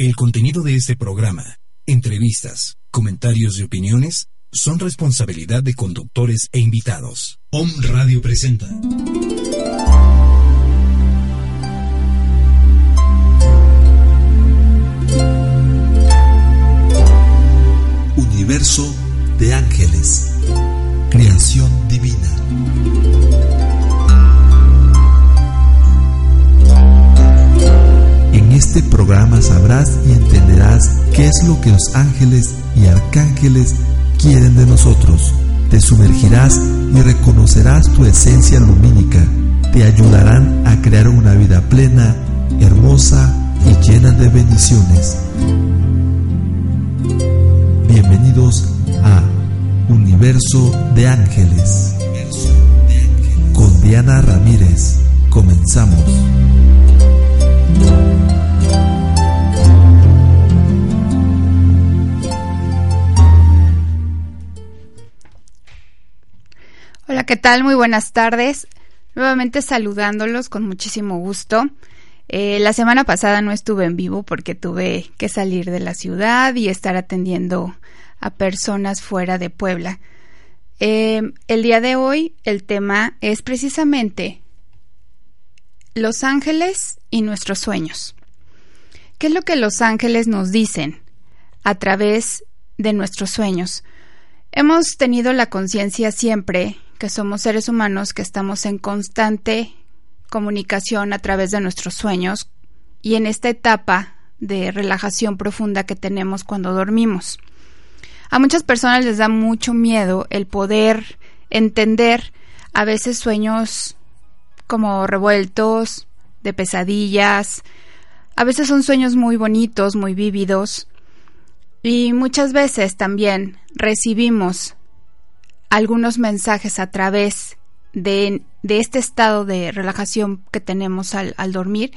El contenido de este programa, entrevistas, comentarios y opiniones son responsabilidad de conductores e invitados. Om Radio presenta. Universo de ángeles. Creación divina. Este programa sabrás y entenderás qué es lo que los ángeles y arcángeles quieren de nosotros. Te sumergirás y reconocerás tu esencia lumínica. Te ayudarán a crear una vida plena, hermosa y llena de bendiciones. Bienvenidos a Universo de Ángeles. Con Diana Ramírez. Comenzamos. ¿Qué tal? Muy buenas tardes. Nuevamente saludándolos con muchísimo gusto. Eh, la semana pasada no estuve en vivo porque tuve que salir de la ciudad y estar atendiendo a personas fuera de Puebla. Eh, el día de hoy el tema es precisamente los ángeles y nuestros sueños. ¿Qué es lo que los ángeles nos dicen a través de nuestros sueños? Hemos tenido la conciencia siempre que somos seres humanos que estamos en constante comunicación a través de nuestros sueños y en esta etapa de relajación profunda que tenemos cuando dormimos. A muchas personas les da mucho miedo el poder entender a veces sueños como revueltos, de pesadillas, a veces son sueños muy bonitos, muy vívidos, y muchas veces también recibimos algunos mensajes a través de, este estado de relajación que tenemos al, al dormir,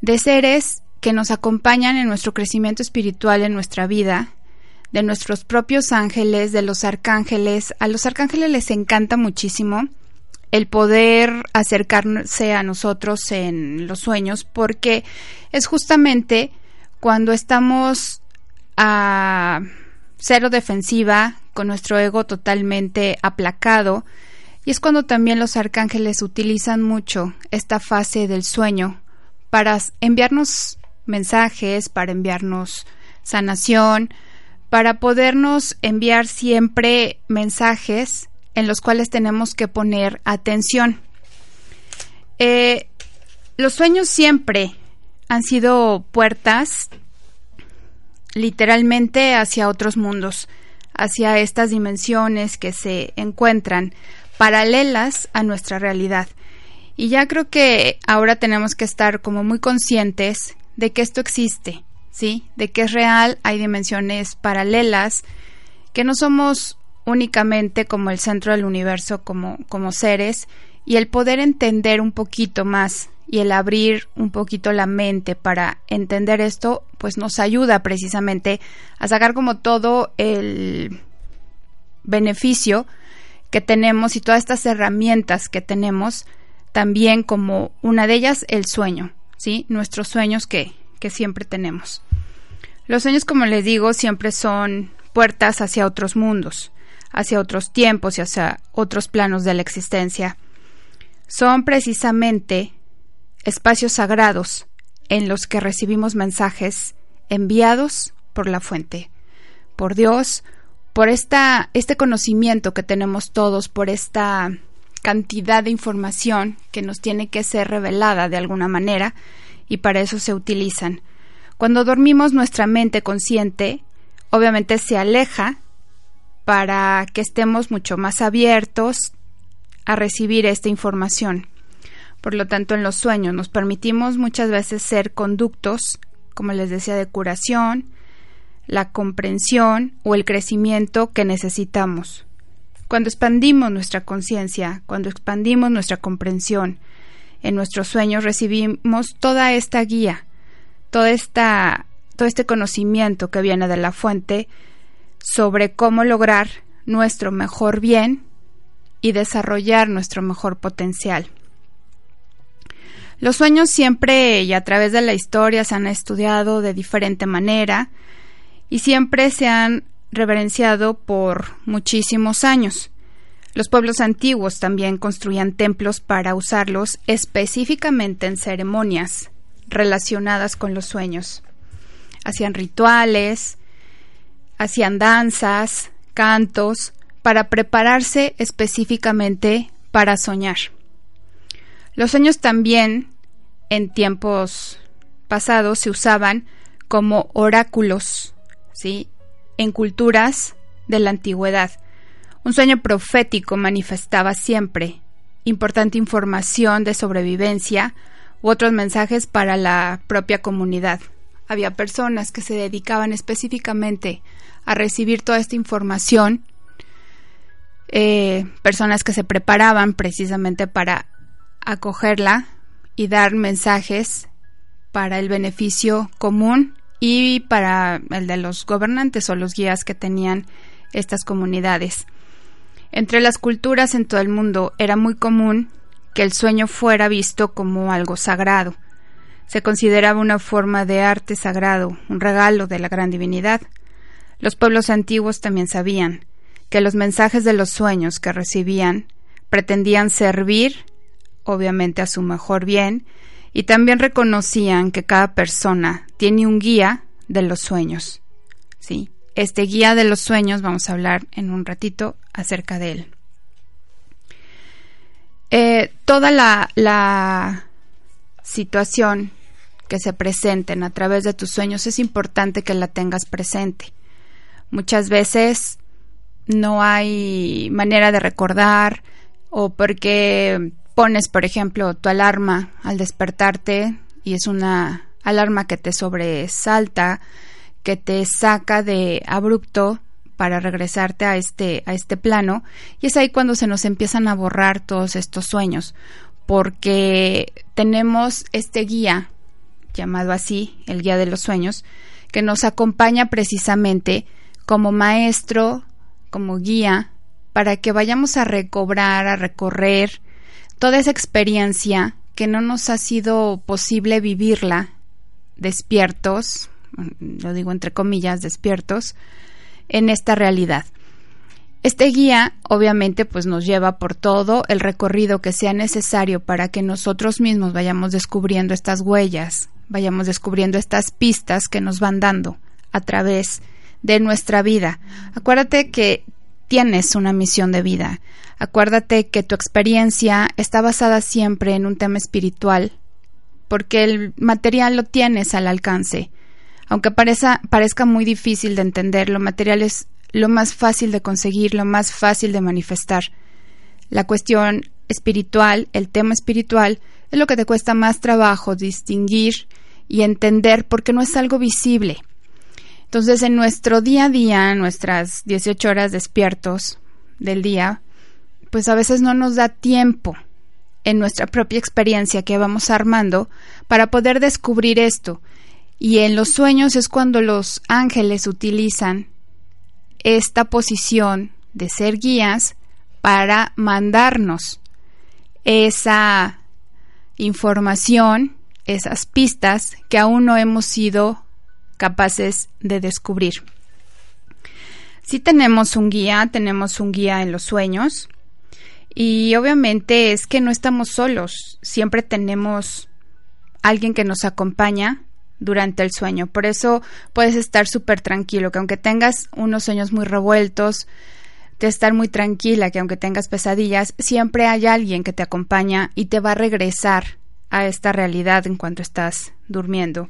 de seres que nos acompañan en nuestro crecimiento espiritual, en nuestra vida, de nuestros propios ángeles, de los arcángeles. A los arcángeles les encanta muchísimo el poder acercarse a nosotros en los sueños porque es justamente cuando estamos a cero defensiva, con nuestro ego totalmente aplacado, y es cuando también los arcángeles utilizan mucho esta fase del sueño para enviarnos mensajes, para enviarnos sanación, para podernos enviar siempre mensajes en los cuales tenemos que poner atención. Eh, los sueños siempre han sido puertas literalmente hacia otros mundos, hacia estas dimensiones que se encuentran paralelas a nuestra realidad. Y ya creo que ahora tenemos que estar como muy conscientes de que esto existe, ¿sí? De que es real, hay dimensiones paralelas, que no somos únicamente como el centro del universo, como, como seres, y el poder entender un poquito más y el abrir un poquito la mente para entender esto, pues nos ayuda precisamente a sacar como todo el beneficio que tenemos y todas estas herramientas que tenemos, también como una de ellas el sueño, ¿sí? Nuestros sueños que, que siempre tenemos. Los sueños, como les digo, siempre son puertas hacia otros mundos, hacia otros tiempos y hacia otros planos de la existencia. Son precisamente espacios sagrados en los que recibimos mensajes enviados por la fuente, por Dios, por esta, este conocimiento que tenemos todos, por esta cantidad de información que nos tiene que ser revelada de alguna manera y para eso se utilizan. Cuando dormimos nuestra mente consciente obviamente se aleja para que estemos mucho más abiertos a recibir esta información. Por lo tanto, en los sueños nos permitimos muchas veces ser conductos, como les decía, de curación, la comprensión o el crecimiento que necesitamos. Cuando expandimos nuestra conciencia, cuando expandimos nuestra comprensión, en nuestros sueños recibimos toda esta guía, toda esta, todo este conocimiento que viene de la fuente sobre cómo lograr nuestro mejor bien y desarrollar nuestro mejor potencial. Los sueños siempre y a través de la historia se han estudiado de diferente manera y siempre se han reverenciado por muchísimos años. Los pueblos antiguos también construían templos para usarlos específicamente en ceremonias relacionadas con los sueños. Hacían rituales, hacían danzas, cantos, para prepararse específicamente para soñar. Los sueños también en tiempos pasados se usaban como oráculos, ¿sí? En culturas de la antigüedad. Un sueño profético manifestaba siempre importante información de sobrevivencia u otros mensajes para la propia comunidad. Había personas que se dedicaban específicamente a recibir toda esta información, eh, personas que se preparaban precisamente para acogerla y dar mensajes para el beneficio común y para el de los gobernantes o los guías que tenían estas comunidades. Entre las culturas en todo el mundo era muy común que el sueño fuera visto como algo sagrado. Se consideraba una forma de arte sagrado, un regalo de la gran divinidad. Los pueblos antiguos también sabían que los mensajes de los sueños que recibían pretendían servir, obviamente, a su mejor bien, y también reconocían que cada persona tiene un guía de los sueños. Sí, este guía de los sueños vamos a hablar en un ratito acerca de él. Eh, toda la, la situación que se presenten a través de tus sueños es importante que la tengas presente. Muchas veces no hay manera de recordar o porque pones, por ejemplo, tu alarma al despertarte y es una alarma que te sobresalta, que te saca de abrupto para regresarte a este, a este plano, y es ahí cuando se nos empiezan a borrar todos estos sueños, porque tenemos este guía, llamado así, el guía de los sueños, que nos acompaña precisamente como maestro, como guía, para que vayamos a recobrar, a recorrer toda esa experiencia que no nos ha sido posible vivirla despiertos, lo digo entre comillas, despiertos, en esta realidad. Este guía obviamente pues nos lleva por todo el recorrido que sea necesario para que nosotros mismos vayamos descubriendo estas huellas, vayamos descubriendo estas pistas que nos van dando a través de nuestra vida. Acuérdate que tienes una misión de vida. Acuérdate que tu experiencia está basada siempre en un tema espiritual, porque el material lo tienes al alcance. Aunque parezca muy difícil de entender, lo material es lo más fácil de conseguir, lo más fácil de manifestar. La cuestión espiritual, el tema espiritual, es lo que te cuesta más trabajo distinguir y entender porque no es algo visible. Entonces, en nuestro día a día, nuestras 18 horas despiertos del día, pues a veces no nos da tiempo en nuestra propia experiencia que vamos armando para poder descubrir esto. Y en los sueños es cuando los ángeles utilizan esta posición de ser guías para mandarnos esa información, esas pistas que aún no hemos sido capaces de descubrir. Si tenemos un guía, tenemos un guía en los sueños y obviamente es que no estamos solos, siempre tenemos alguien que nos acompaña durante el sueño. Por eso puedes estar súper tranquilo, que aunque tengas unos sueños muy revueltos, de estar muy tranquila, que aunque tengas pesadillas, siempre hay alguien que te acompaña y te va a regresar a esta realidad en cuanto estás durmiendo.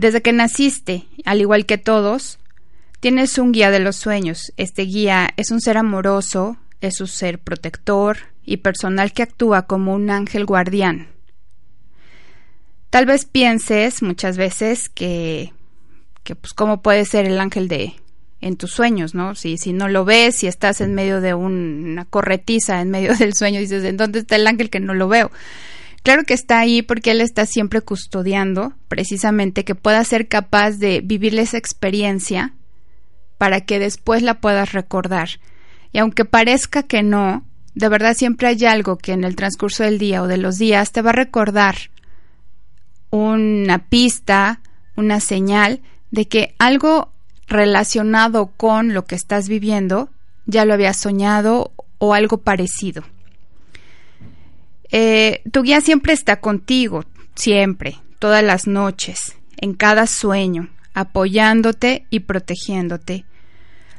Desde que naciste, al igual que todos, tienes un guía de los sueños. Este guía es un ser amoroso, es un ser protector y personal que actúa como un ángel guardián Tal vez pienses muchas veces que, que pues cómo puede ser el ángel de en tus sueños, ¿no? Si, si no lo ves, si estás en medio de una corretiza, en medio del sueño, dices, ¿en dónde está el ángel que no lo veo? Claro que está ahí porque él está siempre custodiando, precisamente, que pueda ser capaz de vivir esa experiencia para que después la puedas recordar. Y aunque parezca que no, De verdad siempre hay algo que en el transcurso del día o de los días te va a recordar una pista, una señal de que algo relacionado con lo que estás viviendo ya lo habías soñado o algo parecido. Eh, tu guía siempre está contigo, siempre, todas las noches, en cada sueño, apoyándote y protegiéndote.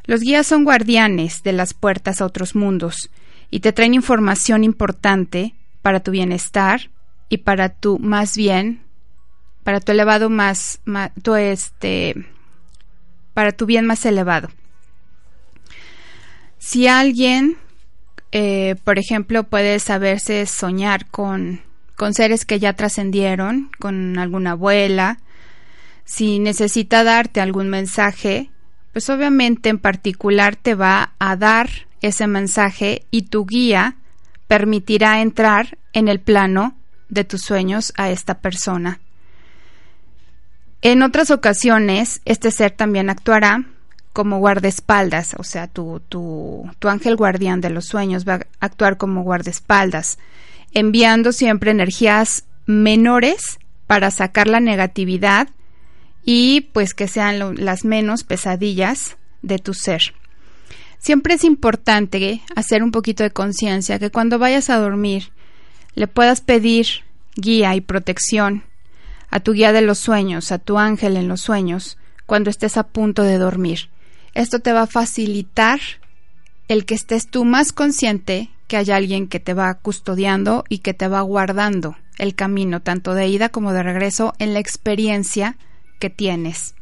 Los guías son guardianes de las puertas a otros mundos y te traen información importante para tu bienestar y para tu más bien, para tu elevado más, tu este, para tu bien más elevado. Si alguien eh, por ejemplo, puede saberse soñar con, con seres que ya trascendieron, con alguna abuela. Si necesita darte algún mensaje, pues obviamente en particular te va a dar ese mensaje y tu guía permitirá entrar en el plano de tus sueños a esta persona. En otras ocasiones, este ser también actuará como guardaespaldas, o sea, tu, tu, tu ángel guardián de los sueños va a actuar como guardaespaldas, enviando siempre energías menores para sacar la negatividad y pues que sean las menos pesadillas de tu ser. Siempre es importante hacer un poquito de conciencia que cuando vayas a dormir le puedas pedir guía y protección a tu guía de los sueños, a tu ángel en los sueños, cuando estés a punto de dormir. Esto te va a facilitar el que estés tú más consciente que hay alguien que te va custodiando y que te va guardando el camino, tanto de ida como de regreso, en la experiencia que tienes.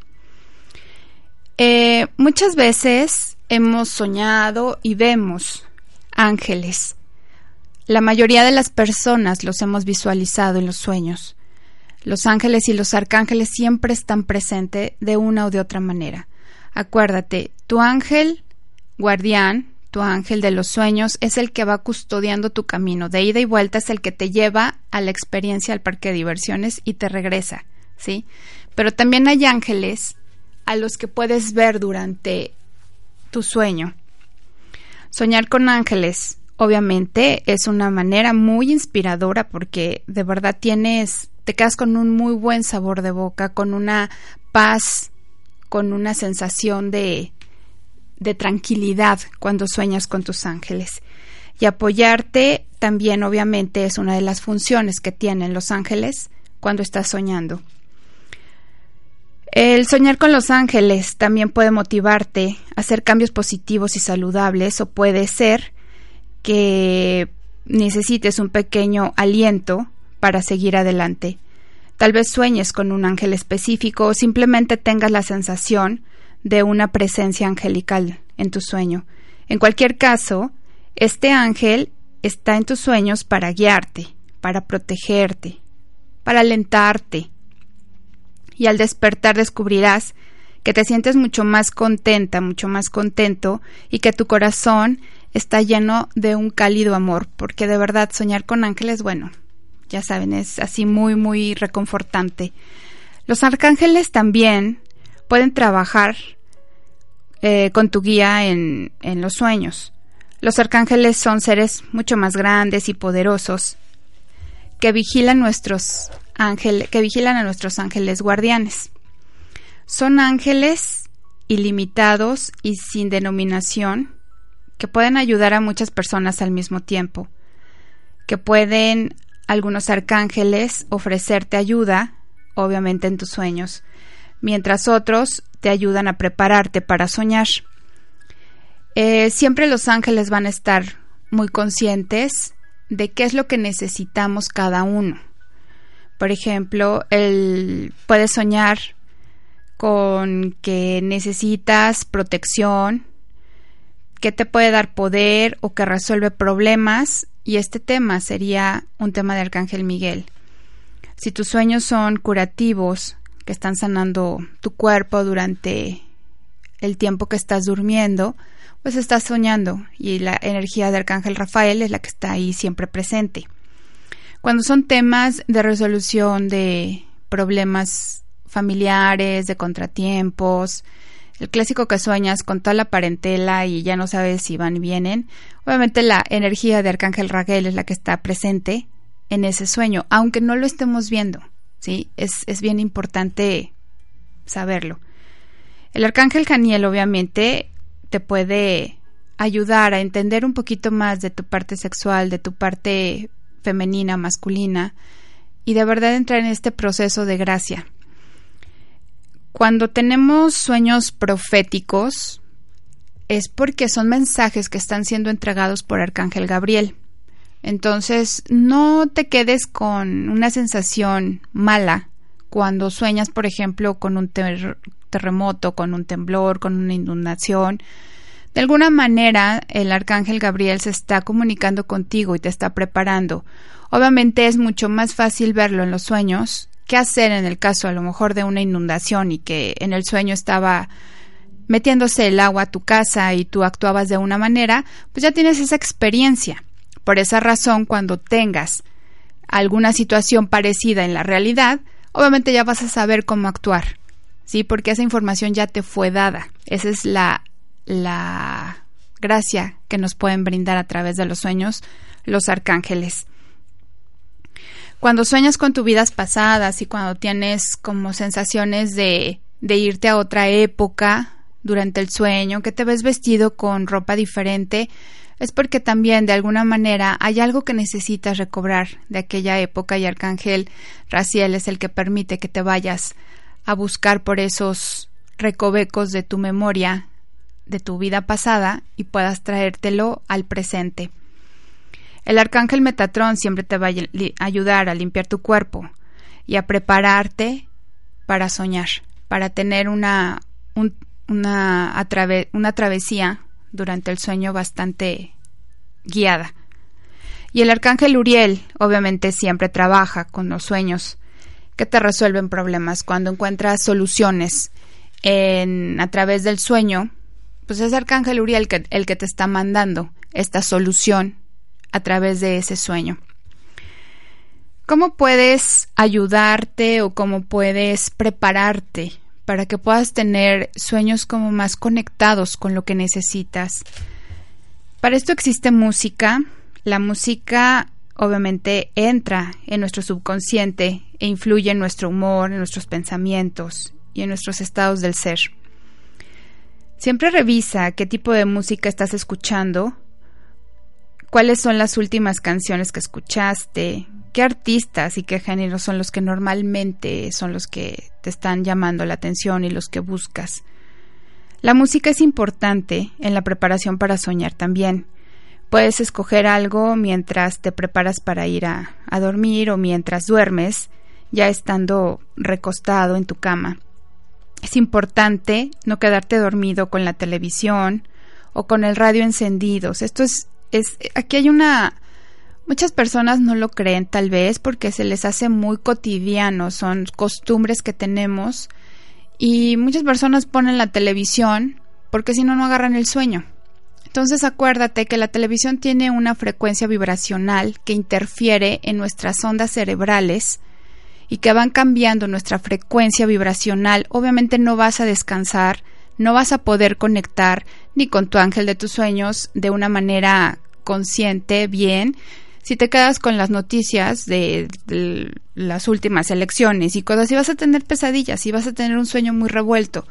Eh, muchas veces hemos soñado y vemos ángeles. La mayoría de las personas los hemos visualizado en los sueños. Los ángeles y los arcángeles siempre están presentes de una o de otra manera. Acuérdate, tu ángel guardián, tu ángel de los sueños, es el que va custodiando tu camino. De ida y vuelta es el que te lleva a la experiencia al parque de diversiones y te regresa, ¿sí? Pero también hay ángeles a los que puedes ver durante tu sueño. Soñar con ángeles, obviamente, es una manera muy inspiradora porque de verdad tienes, te quedas con un muy buen sabor de boca, con una paz con una sensación de, de tranquilidad cuando sueñas con tus ángeles. Y apoyarte también obviamente es una de las funciones que tienen los ángeles cuando estás soñando. El soñar con los ángeles también puede motivarte a hacer cambios positivos y saludables o puede ser que necesites un pequeño aliento para seguir adelante. Tal vez sueñes con un ángel específico o simplemente tengas la sensación de una presencia angelical en tu sueño. En cualquier caso, este ángel está en tus sueños para guiarte, para protegerte, para alentarte. Y al despertar descubrirás que te sientes mucho más contenta, mucho más contento y que tu corazón está lleno de un cálido amor, porque de verdad soñar con ángeles, bueno, ya saben, es así muy, muy reconfortante. Los arcángeles también pueden trabajar eh, con tu guía en, en los sueños. Los arcángeles son seres mucho más grandes y poderosos que vigilan nuestros ángeles, que vigilan a nuestros ángeles guardianes. Son ángeles ilimitados y sin denominación que pueden ayudar a muchas personas al mismo tiempo, que pueden algunos arcángeles ofrecerte ayuda, obviamente en tus sueños, mientras otros te ayudan a prepararte para soñar. Eh, siempre los ángeles van a estar muy conscientes de qué es lo que necesitamos cada uno. Por ejemplo, él puede soñar con que necesitas protección, que te puede dar poder o que resuelve problemas y este tema sería un tema de Arcángel Miguel. Si tus sueños son curativos, que están sanando tu cuerpo durante el tiempo que estás durmiendo, pues estás soñando y la energía de Arcángel Rafael es la que está ahí siempre presente. Cuando son temas de resolución de problemas familiares, de contratiempos, el clásico que sueñas con toda la parentela y ya no sabes si van y vienen, obviamente la energía de Arcángel Raguel es la que está presente en ese sueño, aunque no lo estemos viendo, ¿sí? Es, es bien importante saberlo. El Arcángel Janiel obviamente te puede ayudar a entender un poquito más de tu parte sexual, de tu parte femenina, masculina, y de verdad entrar en este proceso de gracia. Cuando tenemos sueños proféticos, es porque son mensajes que están siendo entregados por Arcángel Gabriel. Entonces, no te quedes con una sensación mala cuando sueñas, por ejemplo, con un terremoto, con un temblor, con una inundación. De alguna manera, el arcángel Gabriel se está comunicando contigo y te está preparando. Obviamente es mucho más fácil verlo en los sueños. ¿Qué hacer en el caso a lo mejor de una inundación y que en el sueño estaba metiéndose el agua a tu casa y tú actuabas de una manera? Pues ya tienes esa experiencia. Por esa razón, cuando tengas alguna situación parecida en la realidad, obviamente ya vas a saber cómo actuar. ¿Sí? Porque esa información ya te fue dada. Esa es la la gracia que nos pueden brindar a través de los sueños los arcángeles. Cuando sueñas con tus vidas pasadas y cuando tienes como sensaciones de, de irte a otra época durante el sueño, que te ves vestido con ropa diferente, es porque también de alguna manera hay algo que necesitas recobrar de aquella época y Arcángel Raciel es el que permite que te vayas a buscar por esos recovecos de tu memoria de tu vida pasada y puedas traértelo al presente. El arcángel Metatrón siempre te va a ayudar a limpiar tu cuerpo y a prepararte para soñar, para tener una, una, una travesía durante el sueño bastante guiada. Y el arcángel Uriel obviamente siempre trabaja con los sueños que te resuelven problemas. Cuando encuentras soluciones en, a través del sueño, pues es Arcángel Uriel el que te está mandando esta solución a través de ese sueño. ¿Cómo puedes ayudarte o cómo puedes prepararte para que puedas tener sueños como más conectados con lo que necesitas? Para esto existe música. La música obviamente entra en nuestro subconsciente e influye en nuestro humor, en nuestros pensamientos y en nuestros estados del ser. Siempre revisa qué tipo de música estás escuchando, cuáles son las últimas canciones que escuchaste, qué artistas y qué géneros son los que normalmente son los que te están llamando la atención y los que buscas. La música es importante en la preparación para soñar también. Puedes escoger algo mientras te preparas para ir a, a dormir o mientras duermes, ya estando recostado en tu cama es importante no quedarte dormido con la televisión o con el radio encendidos. Esto es, es, aquí hay una, muchas personas no lo creen tal vez porque se les hace muy cotidiano, son costumbres que tenemos y muchas personas ponen la televisión porque si no, no agarran el sueño. Entonces acuérdate que la televisión tiene una frecuencia vibracional que interfiere en nuestras ondas cerebrales y que van cambiando nuestra frecuencia vibracional, obviamente no vas a descansar, no vas a poder conectar ni con tu ángel de tus sueños de una manera consciente, bien. Si te quedas con las noticias de, las últimas elecciones y cosas, y vas a tener pesadillas y vas a tener un sueño muy revuelto.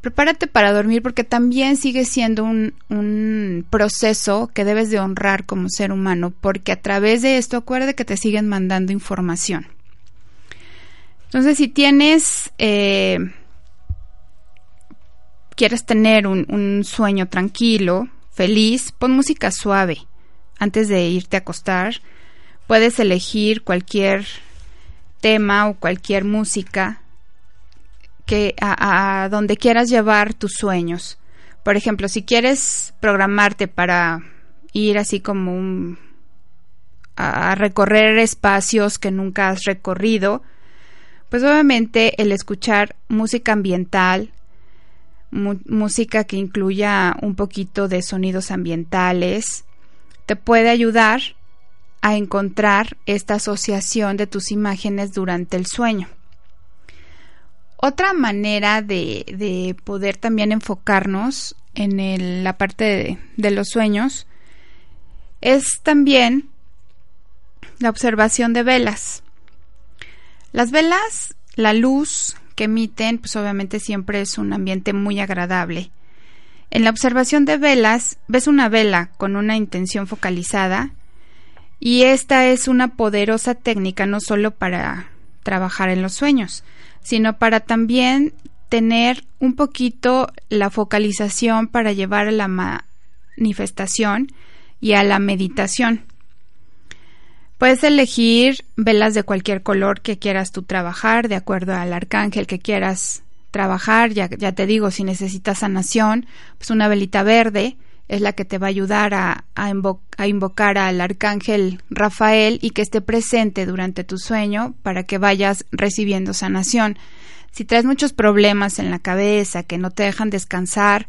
Prepárate para dormir porque también sigue siendo un, un, proceso que debes de honrar como ser humano porque a través de esto acuérdate que te siguen mandando información. Entonces, si tienes, eh, quieres tener un, sueño tranquilo, feliz, pon música suave antes de irte a acostar. Puedes elegir cualquier tema o cualquier música que a, a, donde quieras llevar tus sueños. Por ejemplo, si quieres programarte para ir así como un, a recorrer espacios que nunca has recorrido, pues obviamente el escuchar música ambiental, música que incluya un poquito de sonidos ambientales, te puede ayudar a encontrar esta asociación de tus imágenes durante el sueño. Otra manera de, poder también enfocarnos en la parte de los sueños es también la observación de velas. Las velas, la luz que emiten, pues obviamente siempre es un ambiente muy agradable. En la observación de velas, ves una vela con una intención focalizada y esta es una poderosa técnica no solo para trabajar en los sueños, sino para también tener un poquito la focalización para llevar a la manifestación y a la meditación. Puedes elegir velas de cualquier color que quieras tú trabajar, de acuerdo al arcángel que quieras trabajar. Ya, ya te digo, si necesitas sanación, pues una velita verde es la que te va a ayudar a, a, invocar al arcángel Rafael y que esté presente durante tu sueño para que vayas recibiendo sanación. Si traes muchos problemas en la cabeza que no te dejan descansar,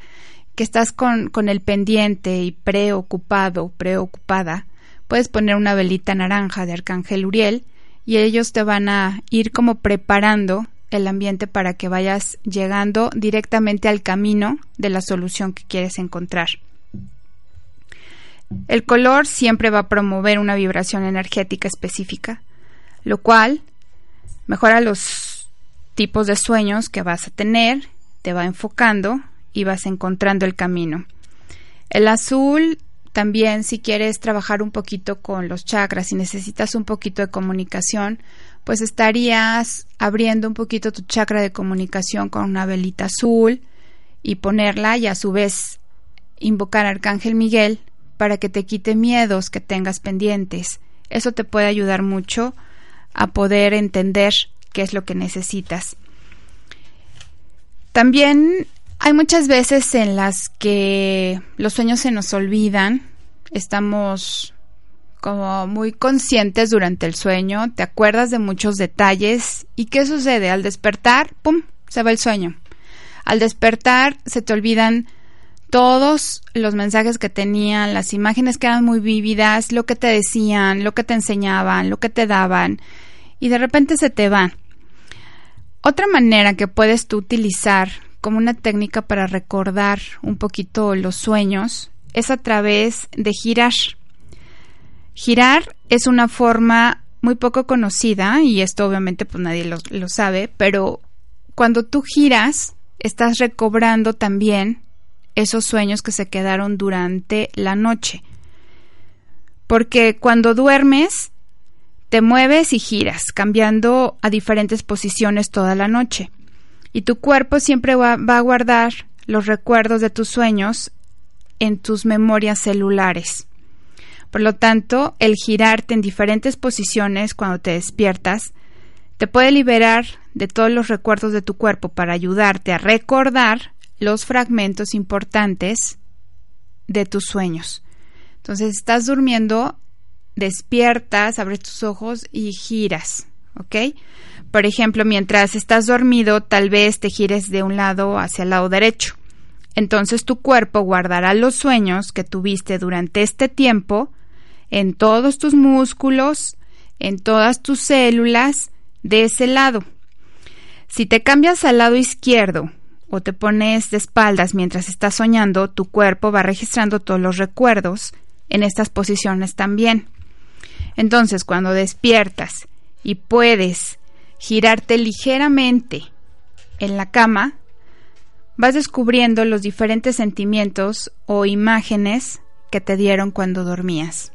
que estás con, con el pendiente y preocupado, preocupada, puedes poner una velita naranja de Arcángel Uriel y ellos te van a ir como preparando el ambiente para que vayas llegando directamente al camino de la solución que quieres encontrar. El color siempre va a promover una vibración energética específica, lo cual mejora los tipos de sueños que vas a tener, te va enfocando y vas encontrando el camino. El azul también si quieres trabajar un poquito con los chakras y necesitas un poquito de comunicación, pues estarías abriendo un poquito tu chakra de comunicación con una velita azul y ponerla y a su vez invocar a Arcángel Miguel para que te quite miedos que tengas pendientes. Eso te puede ayudar mucho a poder entender qué es lo que necesitas. También hay muchas veces en las que los sueños se nos olvidan, estamos como muy conscientes durante el sueño, te acuerdas de muchos detalles y ¿qué sucede? Al despertar, ¡pum!, se va el sueño. Al despertar se te olvidan todos los mensajes que tenían, las imágenes que eran muy vívidas, lo que te decían, lo que te enseñaban, lo que te daban y de repente se te van. Otra manera que puedes tú utilizar como una técnica para recordar un poquito los sueños es a través de girar. Girar es una forma muy poco conocida y esto obviamente pues nadie lo, lo sabe, pero cuando tú giras estás recobrando también esos sueños que se quedaron durante la noche. Porque cuando duermes, te mueves y giras, cambiando a diferentes posiciones toda la noche y tu cuerpo siempre va, a guardar los recuerdos de tus sueños en tus memorias celulares. Por lo tanto, el girarte en diferentes posiciones cuando te despiertas te puede liberar de todos los recuerdos de tu cuerpo para ayudarte a recordar los fragmentos importantes de tus sueños. Entonces, estás durmiendo, despiertas, abres tus ojos y giras, Por ejemplo, mientras estás dormido, tal vez te gires de un lado hacia el lado derecho. Entonces tu cuerpo guardará los sueños que tuviste durante este tiempo en todos tus músculos, en todas tus células de ese lado. Si te cambias al lado izquierdo o te pones de espaldas mientras estás soñando, tu cuerpo va registrando todos los recuerdos en estas posiciones también. Entonces, cuando despiertas y puedes girarte ligeramente en la cama, vas descubriendo los diferentes sentimientos o imágenes que te dieron cuando dormías.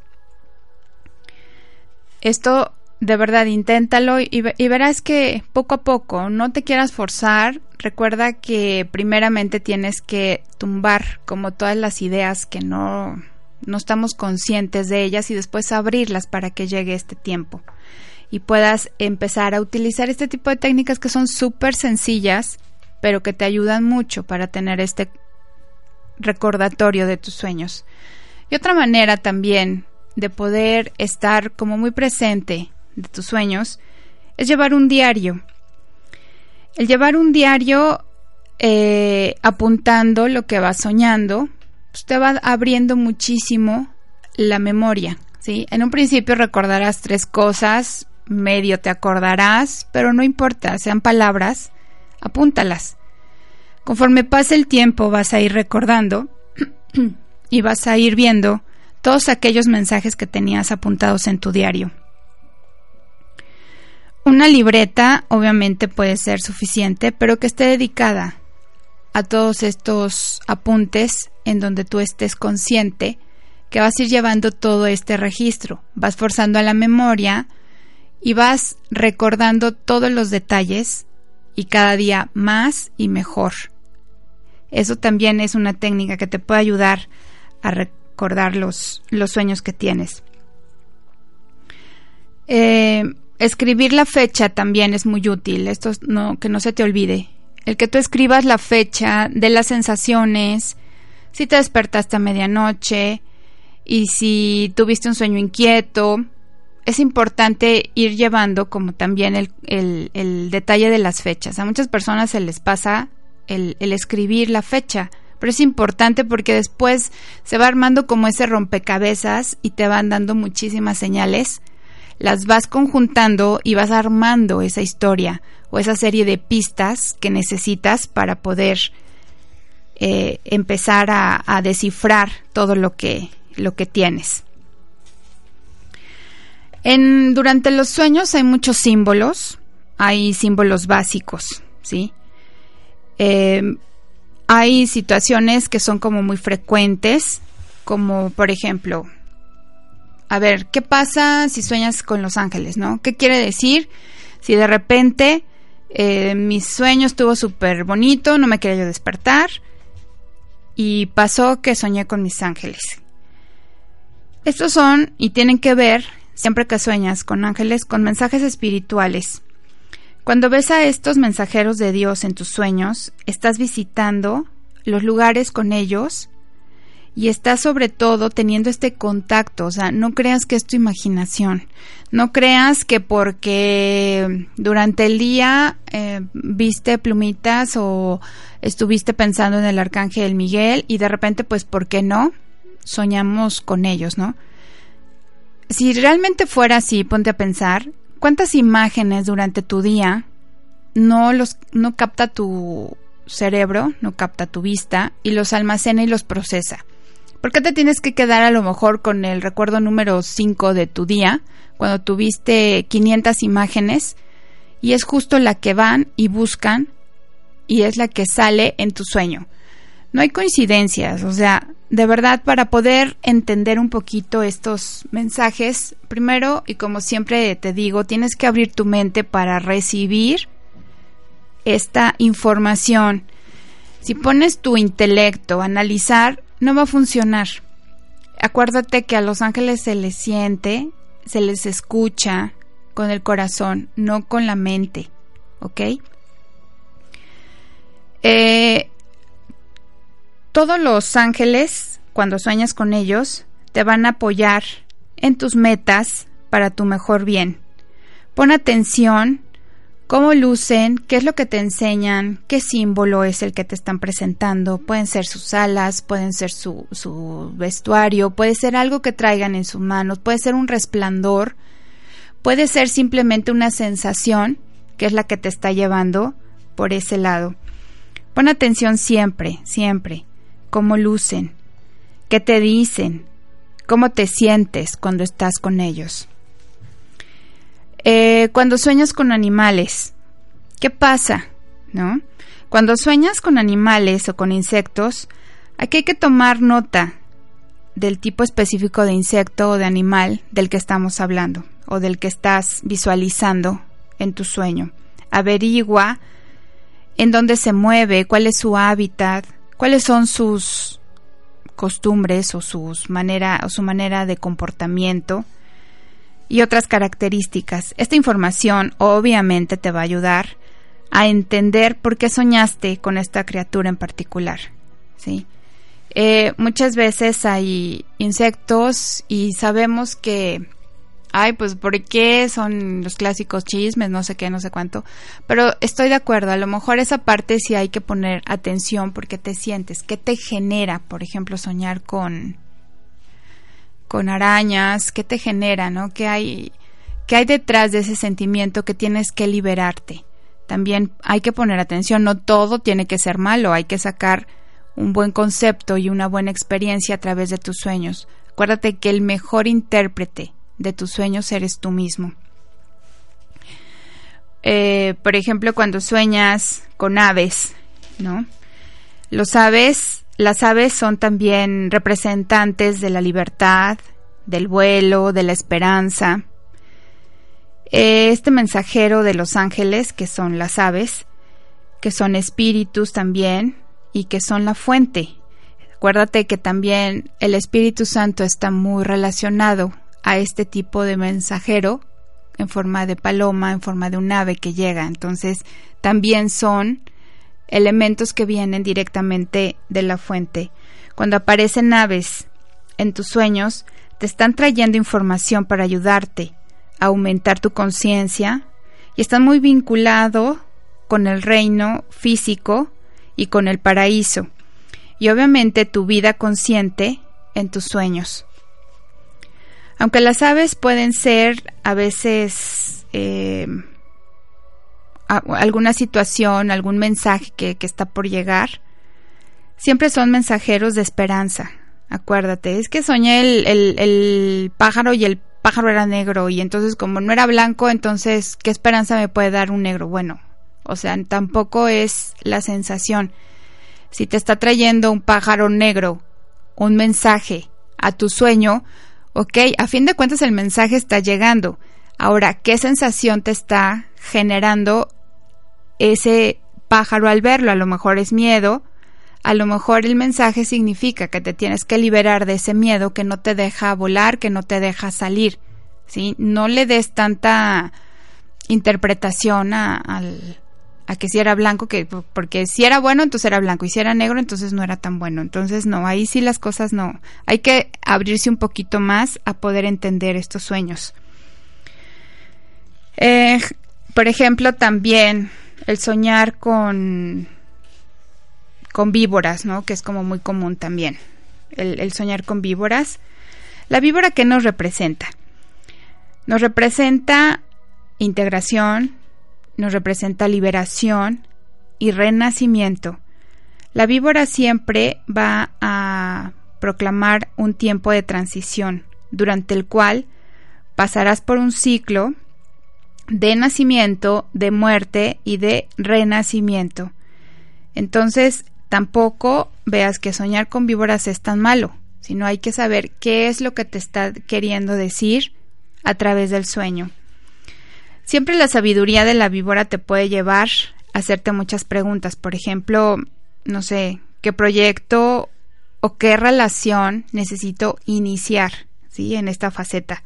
Esto de verdad inténtalo y, y, verás que poco a poco no te quieras forzar. Recuerda que primeramente tienes que tumbar como todas las ideas que no, no estamos conscientes de ellas y después abrirlas para que llegue este tiempo y puedas empezar a utilizar este tipo de técnicas que son súper sencillas, pero que te ayudan mucho para tener este recordatorio de tus sueños. Y otra manera también de poder estar como muy presente de tus sueños es llevar un diario. El llevar un diario eh, apuntando lo que vas soñando, pues te va abriendo muchísimo la memoria. ¿sí? En un principio recordarás tres cosas, medio te acordarás, pero no importa, sean palabras, apúntalas. Conforme pase el tiempo vas a ir recordando y vas a ir viendo todos aquellos mensajes que tenías apuntados en tu diario. Una libreta obviamente puede ser suficiente, pero que esté dedicada a todos estos apuntes en donde tú estés consciente que vas a ir llevando todo este registro, vas forzando a la memoria y vas recordando todos los detalles y cada día más y mejor. Eso también es una técnica que te puede ayudar a recordar los, los sueños que tienes. Eh, escribir la fecha también es muy útil, esto no, que no se te olvide. El que tú escribas la fecha de las sensaciones, si te despertaste a medianoche y si tuviste un sueño inquieto, es importante ir llevando como también el, el, detalle de las fechas. A muchas personas se les pasa el, escribir la fecha, pero es importante porque después se va armando como ese rompecabezas y te van dando muchísimas señales, las vas conjuntando y vas armando esa historia o esa serie de pistas que necesitas para poder eh, empezar a, a, descifrar todo lo que, lo que tienes. Durante los sueños hay muchos símbolos, hay símbolos básicos, ¿sí? Eh, hay situaciones que son como muy frecuentes, como por ejemplo, a ver, ¿qué pasa si sueñas con los ángeles, no? ¿Qué quiere decir si de repente eh, mi sueño estuvo súper bonito, no me quería yo despertar y pasó que soñé con mis ángeles? Estos son y tienen que ver, siempre que sueñas con ángeles, con mensajes espirituales cuando ves a estos mensajeros de Dios en tus sueños, estás visitando los lugares con ellos y estás sobre todo teniendo este contacto, o sea, no creas que es tu imaginación, no creas que porque durante el día eh, viste plumitas o estuviste pensando en el arcángel Miguel y de repente pues, ¿por qué no? Soñamos con ellos, ¿no? Si realmente fuera así, ponte a pensar, ¿Cuántas imágenes durante tu día no los no capta tu cerebro, no capta tu vista y los almacena y los procesa? ¿Por qué te tienes que quedar a lo mejor con el recuerdo número 5 de tu día cuando tuviste 500 imágenes y es justo la que van y buscan y es la que sale en tu sueño? No hay coincidencias, o sea, de verdad, para poder entender un poquito estos mensajes, primero, y como siempre te digo, tienes que abrir tu mente para recibir esta información. Si pones tu intelecto a analizar, no va a funcionar. Acuérdate que a los ángeles se les siente, se les escucha con el corazón, no con la mente. ¿Ok? Eh, todos los ángeles, cuando sueñas con ellos, te van a apoyar en tus metas para tu mejor bien. Pon atención cómo lucen, qué es lo que te enseñan, qué símbolo es el que te están presentando. Pueden ser sus alas, pueden ser su, su vestuario, puede ser algo que traigan en sus manos, puede ser un resplandor, puede ser simplemente una sensación que es la que te está llevando por ese lado. Pon atención siempre, siempre cómo lucen, qué te dicen, cómo te sientes cuando estás con ellos. Eh, cuando sueñas con animales, ¿qué pasa? ¿No? Cuando sueñas con animales o con insectos, aquí hay que tomar nota del tipo específico de insecto o de animal del que estamos hablando o del que estás visualizando en tu sueño. Averigua en dónde se mueve, cuál es su hábitat, cuáles son sus costumbres o, manera, su manera de comportamiento y otras características. Esta información obviamente te va a ayudar a entender por qué soñaste con esta criatura en particular. ¿sí? Eh, muchas veces hay insectos y sabemos que ay, pues ¿por qué son los clásicos chismes, no sé qué, no sé cuánto? Pero estoy de acuerdo, a lo mejor esa parte sí hay que poner atención porque te sientes, qué te genera, por ejemplo, soñar con con arañas, qué te genera, ¿no? ¿Qué hay qué hay detrás de ese sentimiento que tienes que liberarte? También hay que poner atención, no todo tiene que ser malo, hay que sacar un buen concepto y una buena experiencia a través de tus sueños. Acuérdate que el mejor intérprete de tus sueños eres tú mismo. Eh, por ejemplo, cuando sueñas con aves, ¿no? Los aves, las aves son también representantes de la libertad, del vuelo, de la esperanza. Este mensajero de los ángeles, que son las aves, que son espíritus también y que son la fuente. Acuérdate que también el Espíritu Santo está muy relacionado a este tipo de mensajero en forma de paloma, en forma de un ave que llega. Entonces, también son elementos que vienen directamente de la fuente. Cuando aparecen aves en tus sueños, te están trayendo información para ayudarte a aumentar tu conciencia y están muy vinculados con el reino físico y con el paraíso, y obviamente tu vida consciente en tus sueños. Aunque las aves pueden ser a veces eh, alguna situación, algún mensaje que, está por llegar, siempre son mensajeros de esperanza. Acuérdate, es que soñé el, el, pájaro y el pájaro era negro y entonces como no era blanco, entonces, ¿qué esperanza me puede dar un negro? Bueno, o sea, tampoco es la sensación. Si te está trayendo un pájaro negro un mensaje a tu sueño, ok, a fin de cuentas el mensaje está llegando. Ahora, ¿qué sensación te está generando ese pájaro al verlo? A lo mejor es miedo, a lo mejor el mensaje significa que te tienes que liberar de ese miedo que no te deja volar, que no te deja salir. ¿sí? No le des tanta interpretación al, a que si era blanco, que porque si era bueno, entonces era blanco, y si era negro, entonces no era tan bueno. Entonces, no, ahí sí las cosas no. Hay que abrirse un poquito más a poder entender estos sueños. Eh, por ejemplo, también el soñar con, con víboras, ¿no? Que es como muy común también. El, el soñar con víboras. La víbora, ¿qué nos representa? Nos representa integración, nos representa liberación y renacimiento. La víbora siempre va a proclamar un tiempo de transición, durante el cual pasarás por un ciclo de nacimiento, de muerte y de renacimiento. Entonces, tampoco veas que soñar con víboras es tan malo, sino hay que saber qué es lo que te está queriendo decir a través del sueño. Siempre la sabiduría de la víbora te puede llevar a hacerte muchas preguntas. Por ejemplo, no sé, qué proyecto o qué relación necesito iniciar, ¿sí? En esta faceta.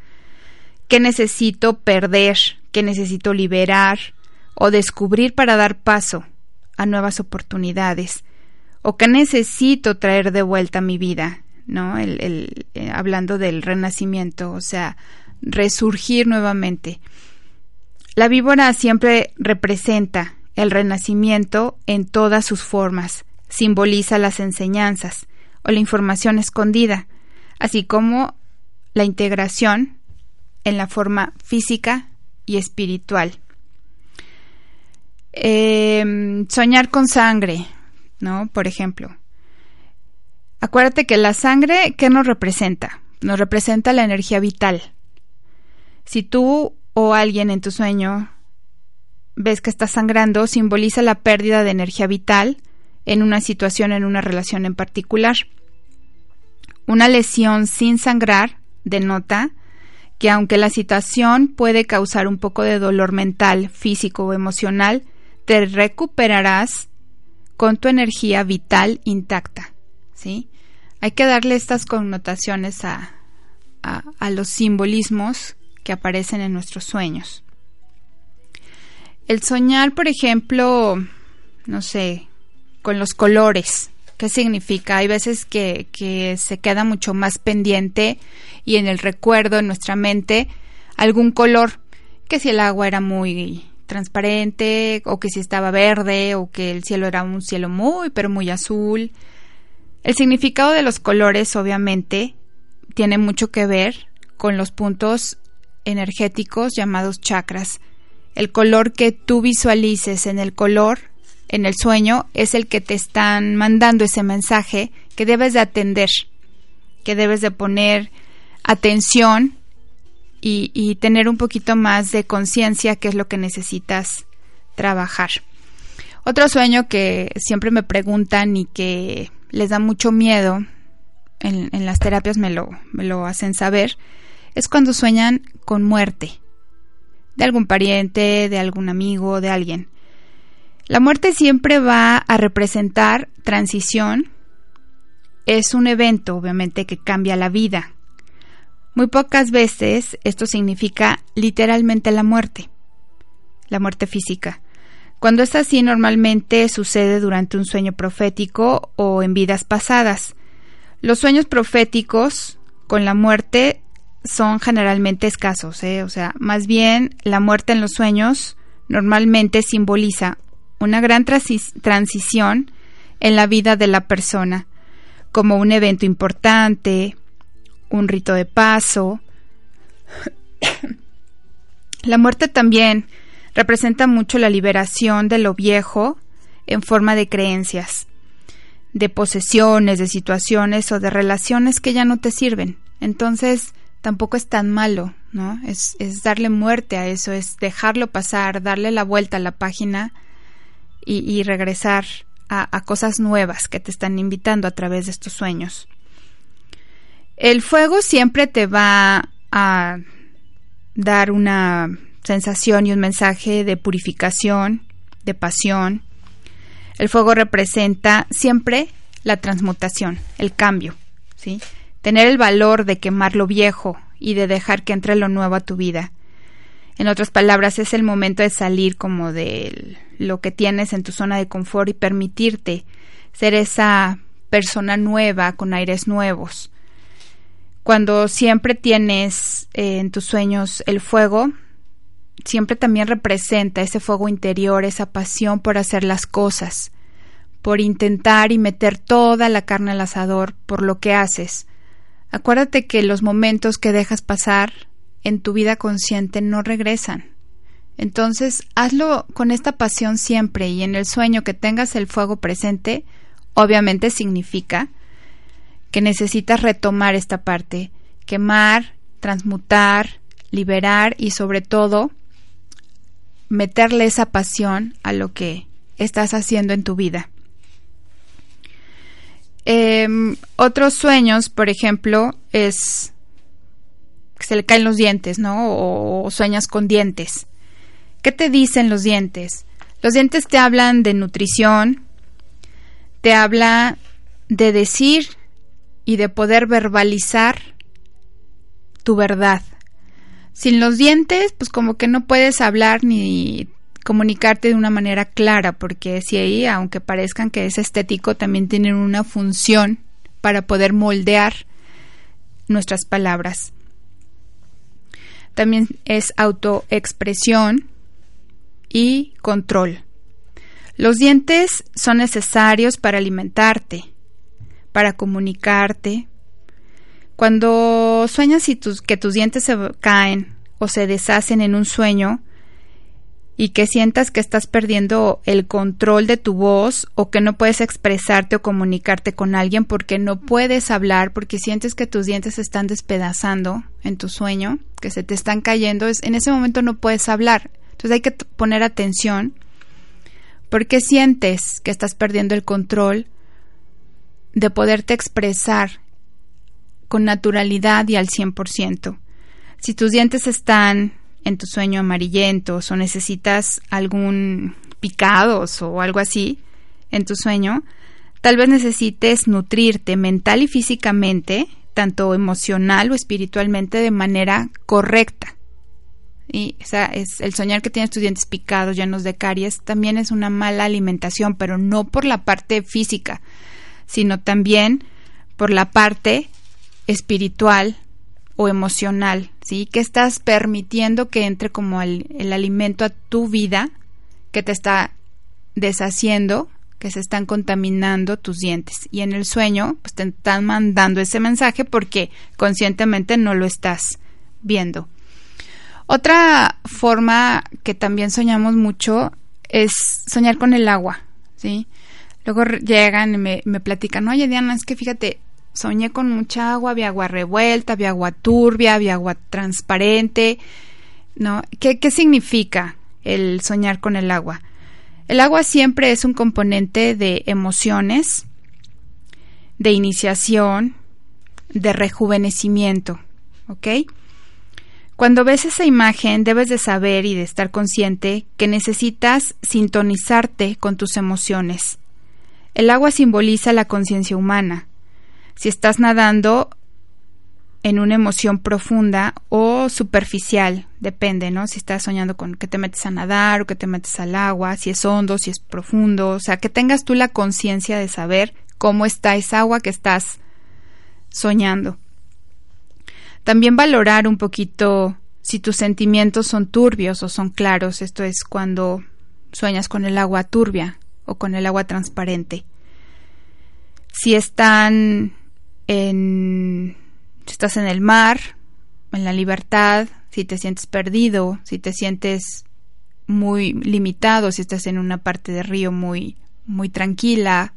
¿Qué necesito perder? ¿Qué necesito liberar o descubrir para dar paso a nuevas oportunidades? ¿O qué necesito traer de vuelta a mi vida? ¿No? El, eh, hablando del renacimiento, o sea, resurgir nuevamente. La víbora siempre representa el renacimiento en todas sus formas, simboliza las enseñanzas o la información escondida, así como la integración en la forma física y espiritual. Em, soñar con sangre, ¿no? Por ejemplo. Acuérdate que la sangre, ¿qué nos representa? Nos representa la energía vital. Si tú o alguien en tu sueño ves que está sangrando, simboliza la pérdida de energía vital en una situación, en una relación en particular. Una lesión sin sangrar denota que aunque la situación puede causar un poco de dolor mental, físico o emocional, te recuperarás con tu energía vital intacta. ¿sí? Hay que darle estas connotaciones a, a, a los simbolismos que aparecen en nuestros sueños. El soñar, por ejemplo, no sé, con los colores, ¿qué significa? Hay veces que, que se queda mucho más pendiente y en el recuerdo, en nuestra mente, algún color, que si el agua era muy transparente, o que si estaba verde, o que el cielo era un cielo muy, pero muy azul. El significado de los colores, obviamente, tiene mucho que ver con los puntos energéticos llamados chakras. el color que tú visualices en el color, en el sueño, es el que te están mandando ese mensaje que debes de atender, que debes de poner atención y, tener un poquito más de conciencia que es lo que necesitas trabajar. Otro sueño que siempre me preguntan y que les da mucho miedo, en, en las terapias me lo, me lo hacen saber, es cuando sueñan con muerte de algún pariente, de algún amigo, de alguien. La muerte siempre va a representar transición. Es un evento, obviamente, que cambia la vida. Muy pocas veces esto significa literalmente la muerte, la muerte física. Cuando es así, normalmente sucede durante un sueño profético o en vidas pasadas. Los sueños proféticos con la muerte son generalmente escasos, ¿eh? o sea, más bien la muerte en los sueños normalmente simboliza una gran transición en la vida de la persona, como un evento importante, un rito de paso. la muerte también representa mucho la liberación de lo viejo en forma de creencias, de posesiones, de situaciones o de relaciones que ya no te sirven. Entonces, tampoco es tan malo, ¿no? Es, es darle muerte a eso, es dejarlo pasar, darle la vuelta a la página y, regresar a, a, cosas nuevas que te están invitando a través de estos sueños. El fuego siempre te va a dar una sensación y un mensaje de purificación, de pasión. El fuego representa siempre la transmutación, el cambio, ¿sí? Tener el valor de quemar lo viejo y de dejar que entre lo nuevo a tu vida. En otras palabras, es el momento de salir como de lo que tienes en tu zona de confort y permitirte ser esa persona nueva con aires nuevos. Cuando siempre tienes eh, en tus sueños el fuego, siempre también representa ese fuego interior, esa pasión por hacer las cosas, por intentar y meter toda la carne al asador por lo que haces, Acuérdate que los momentos que dejas pasar en tu vida consciente no regresan. Entonces, hazlo con esta pasión siempre y en el sueño que tengas el fuego presente, obviamente significa que necesitas retomar esta parte, quemar, transmutar, liberar y sobre todo meterle esa pasión a lo que estás haciendo en tu vida. Em, otros sueños, por ejemplo, es que se le caen los dientes, ¿no? O, sueñas con dientes. ¿Qué te dicen los dientes? Los dientes te hablan de nutrición, te habla de decir y de poder verbalizar tu verdad. Sin los dientes, pues como que no puedes hablar ni comunicarte de una manera clara, porque si ahí, aunque parezcan que es estético, también tienen una función para poder moldear nuestras palabras. También es autoexpresión y control. Los dientes son necesarios para alimentarte, para comunicarte. Cuando sueñas y tus, que tus dientes se caen o se deshacen en un sueño, y que sientas que estás perdiendo el control de tu voz o que no puedes expresarte o comunicarte con alguien porque no puedes hablar, porque sientes que tus dientes se están despedazando en tu sueño, que se te están cayendo, es, en ese momento no puedes hablar. Entonces hay que poner atención porque sientes que estás perdiendo el control de poderte expresar con naturalidad y al 100%. Si tus dientes están en tu sueño amarillentos o necesitas algún picados o algo así en tu sueño, tal vez necesites nutrirte mental y físicamente, tanto emocional o espiritualmente, de manera correcta. Y esa es el soñar que tienes tus dientes picados, llenos de caries, también es una mala alimentación, pero no por la parte física, sino también por la parte espiritual o emocional, ¿sí? Que estás permitiendo que entre como el, alimento a tu vida que te está deshaciendo, que se están contaminando tus dientes. Y en el sueño, pues te están mandando ese mensaje porque conscientemente no lo estás viendo. Otra forma que también soñamos mucho es soñar con el agua, ¿sí? Luego llegan y me, me platican, oye Diana, es que fíjate, soñé con mucha agua, había agua revuelta, había agua turbia, había agua transparente, ¿no? ¿Qué, qué significa el soñar con el agua? El agua siempre es un componente de emociones, de iniciación, de rejuvenecimiento, ¿ok? Cuando ves esa imagen debes de saber y de estar consciente que necesitas sintonizarte con tus emociones. El agua simboliza la conciencia humana. Si estás nadando en una emoción profunda o superficial, depende, ¿no? Si estás soñando con que te metes a nadar o que te metes al agua, si es hondo, si es profundo, o sea, que tengas tú la conciencia de saber cómo está esa agua que estás soñando. También valorar un poquito si tus sentimientos son turbios o son claros, esto es cuando sueñas con el agua turbia o con el agua transparente. Si están en si estás en el mar, en la libertad, si te sientes perdido, si te sientes muy limitado, si estás en una parte de río muy muy tranquila,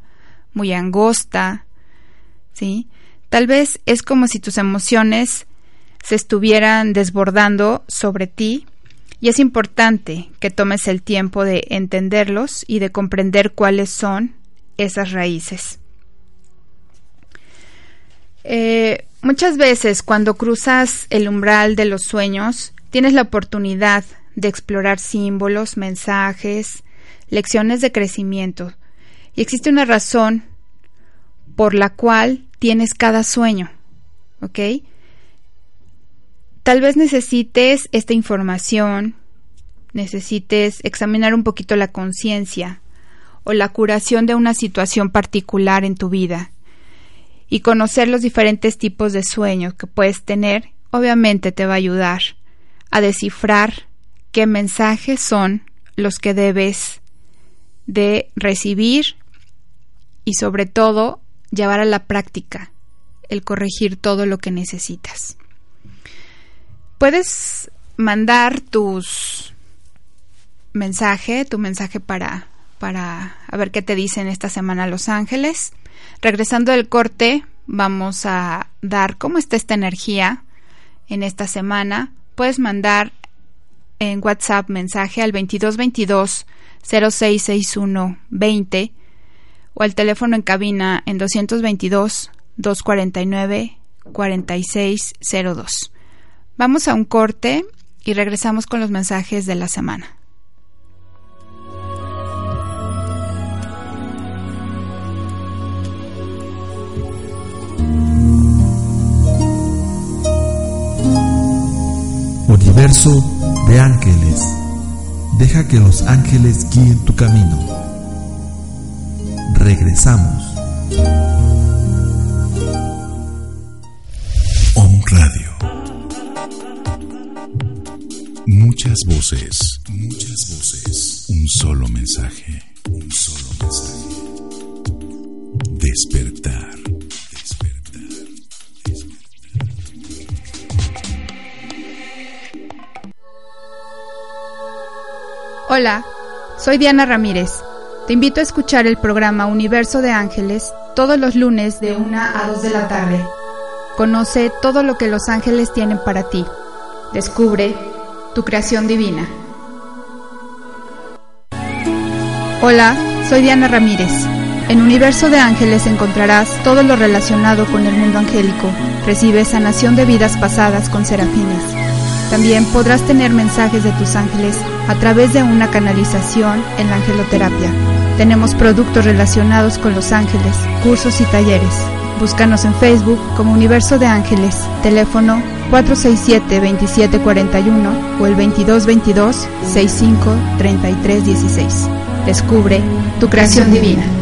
muy angosta, ¿sí? Tal vez es como si tus emociones se estuvieran desbordando sobre ti y es importante que tomes el tiempo de entenderlos y de comprender cuáles son esas raíces. Eh, muchas veces cuando cruzas el umbral de los sueños, tienes la oportunidad de explorar símbolos, mensajes, lecciones de crecimiento. Y existe una razón por la cual tienes cada sueño. ¿Ok? Tal vez necesites esta información, necesites examinar un poquito la conciencia o la curación de una situación particular en tu vida y conocer los diferentes tipos de sueños que puedes tener, obviamente te va a ayudar a descifrar qué mensajes son los que debes de recibir y sobre todo llevar a la práctica el corregir todo lo que necesitas. Puedes mandar tus mensaje, tu mensaje para para a ver qué te dicen esta semana Los Ángeles Regresando del corte, vamos a dar cómo está esta energía en esta semana. Puedes mandar en WhatsApp mensaje al 2222 0661 20 o al teléfono en cabina en 222 249 4602. Vamos a un corte y regresamos con los mensajes de la semana. Universo de ángeles. Deja que los ángeles guíen tu camino. Regresamos. Om Radio. Muchas voces, muchas voces. Un solo mensaje, un solo mensaje. Despertar. Hola, soy Diana Ramírez. Te invito a escuchar el programa Universo de Ángeles todos los lunes de 1 a 2 de la tarde. Conoce todo lo que los ángeles tienen para ti. Descubre tu creación divina. Hola, soy Diana Ramírez. En Universo de Ángeles encontrarás todo lo relacionado con el mundo angélico. Recibe sanación de vidas pasadas con serafines también podrás tener mensajes de tus ángeles a través de una canalización en la angeloterapia. Tenemos productos relacionados con los ángeles, cursos y talleres. Búscanos en Facebook como Universo de Ángeles, teléfono 467-2741 o el 2222-653316. Descubre tu creación divina.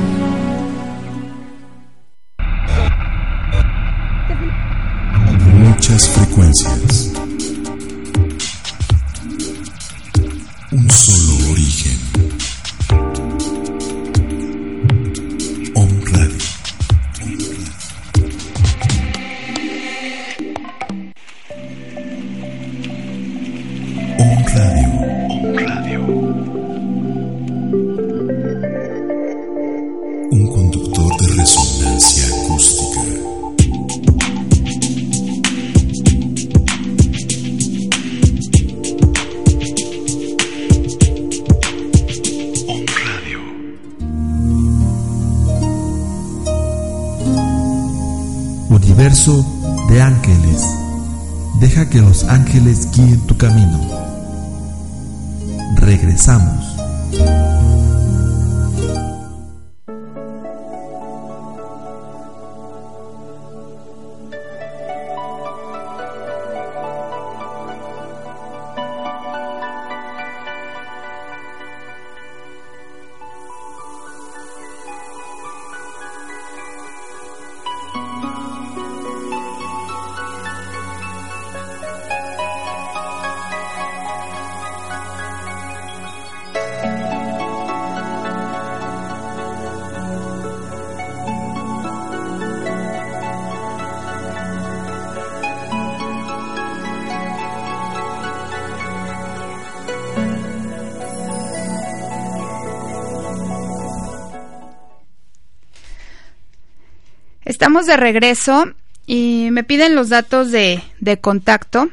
Estamos de regreso y me piden los datos de, contacto.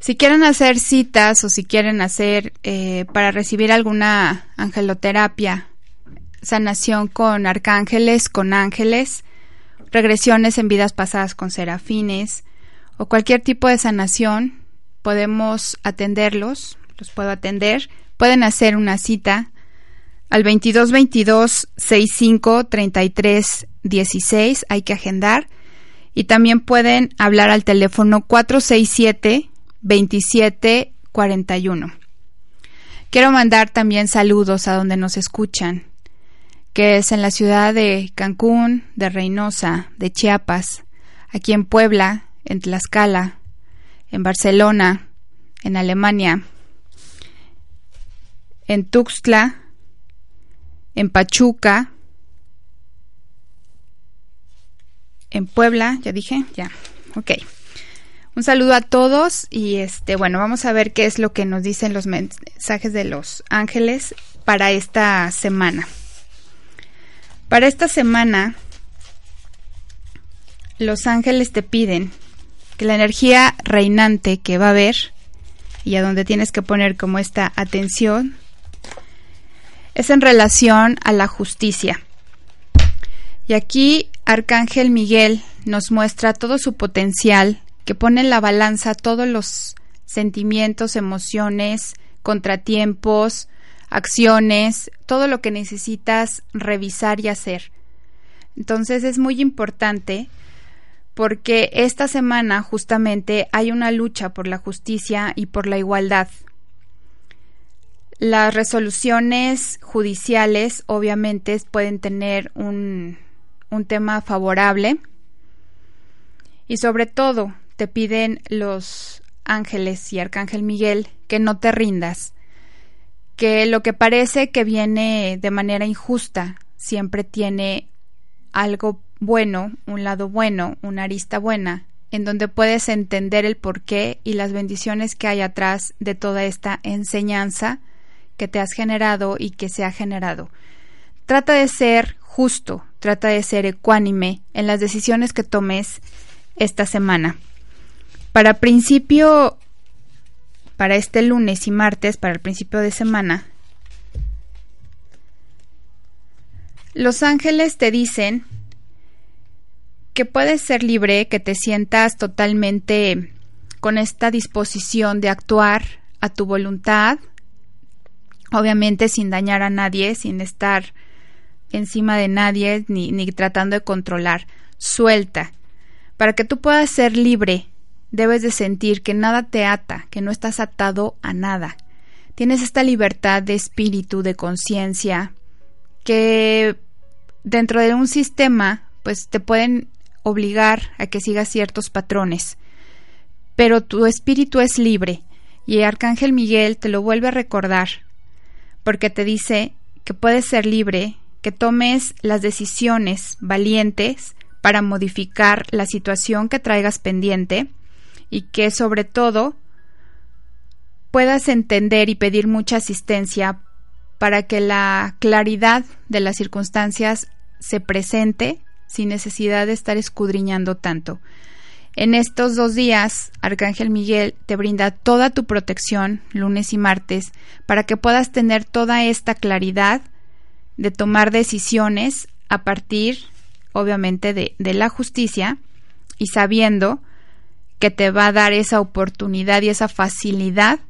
Si quieren hacer citas o si quieren hacer eh, para recibir alguna angeloterapia, sanación con arcángeles, con ángeles, regresiones en vidas pasadas con serafines o cualquier tipo de sanación, podemos atenderlos, los puedo atender. Pueden hacer una cita al 22 22 65 33 16 hay que agendar y también pueden hablar al teléfono 467 27 41. Quiero mandar también saludos a donde nos escuchan, que es en la ciudad de Cancún, de Reynosa, de Chiapas, aquí en Puebla, en Tlaxcala, en Barcelona, en Alemania, en Tuxtla, en Pachuca, en Puebla, ya dije, ya, ok. Un saludo a todos y este, bueno, vamos a ver qué es lo que nos dicen los mensajes de los ángeles para esta semana. Para esta semana, los ángeles te piden que la energía reinante que va a haber y a donde tienes que poner como esta atención es en relación a la justicia. Y aquí Arcángel Miguel nos muestra todo su potencial, que pone en la balanza todos los sentimientos, emociones, contratiempos, acciones, todo lo que necesitas revisar y hacer. Entonces es muy importante porque esta semana justamente hay una lucha por la justicia y por la igualdad. Las resoluciones judiciales obviamente pueden tener un, un tema favorable. Y sobre todo te piden los ángeles y Arcángel Miguel que no te rindas, que lo que parece que viene de manera injusta siempre tiene algo bueno, un lado bueno, una arista buena, en donde puedes entender el porqué y las bendiciones que hay atrás de toda esta enseñanza que te has generado y que se ha generado. Trata de ser justo, trata de ser ecuánime en las decisiones que tomes esta semana. Para principio, para este lunes y martes, para el principio de semana, los ángeles te dicen que puedes ser libre, que te sientas totalmente con esta disposición de actuar a tu voluntad, obviamente sin dañar a nadie, sin estar encima de nadie ni, ni tratando de controlar. Suelta. Para que tú puedas ser libre, debes de sentir que nada te ata, que no estás atado a nada. Tienes esta libertad de espíritu, de conciencia, que dentro de un sistema, pues te pueden obligar a que sigas ciertos patrones. Pero tu espíritu es libre, y Arcángel Miguel te lo vuelve a recordar porque te dice que puedes ser libre, que tomes las decisiones valientes para modificar la situación que traigas pendiente y que sobre todo puedas entender y pedir mucha asistencia para que la claridad de las circunstancias se presente sin necesidad de estar escudriñando tanto. En estos dos días, Arcángel Miguel te brinda toda tu protección, lunes y martes, para que puedas tener toda esta claridad de tomar decisiones a partir, obviamente, de, de la justicia y sabiendo que te va a dar esa oportunidad y esa facilidad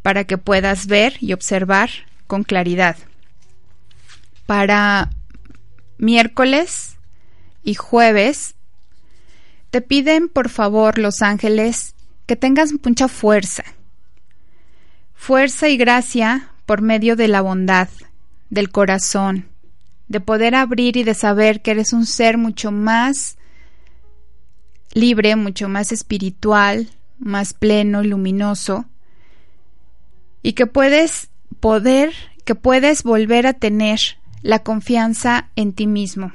para que puedas ver y observar con claridad. Para miércoles y jueves, te piden por favor los ángeles que tengas mucha fuerza. Fuerza y gracia por medio de la bondad, del corazón, de poder abrir y de saber que eres un ser mucho más libre, mucho más espiritual, más pleno luminoso, y que puedes poder, que puedes volver a tener la confianza en ti mismo.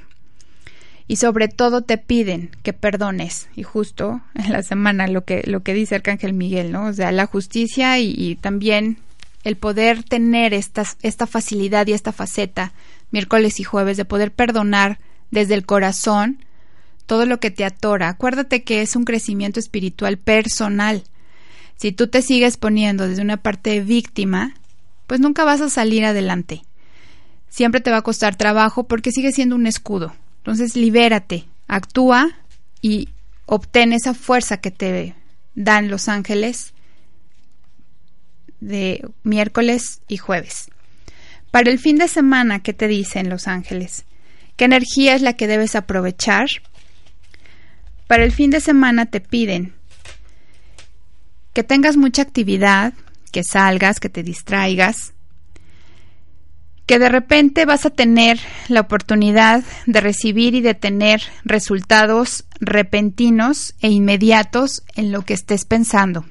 Y sobre todo te piden que perdones. Y justo en la semana lo que, lo que dice Arcángel Miguel, ¿no? O sea, la justicia y, también el poder tener esta, esta facilidad y esta faceta miércoles y jueves de poder perdonar desde el corazón todo lo que te atora. Acuérdate que es un crecimiento espiritual personal. Si tú te sigues poniendo desde una parte víctima, pues nunca vas a salir adelante. Siempre te va a costar trabajo porque sigue siendo un escudo. Entonces libérate, actúa y obtén esa fuerza que te dan los ángeles de miércoles y jueves. Para el fin de semana, ¿qué te dicen los ángeles? ¿Qué energía es la que debes aprovechar? Para el fin de semana te piden que tengas mucha actividad, que salgas, que te distraigas, que de repente vas a tener la oportunidad de recibir y de tener resultados repentinos e inmediatos en lo que estés pensando.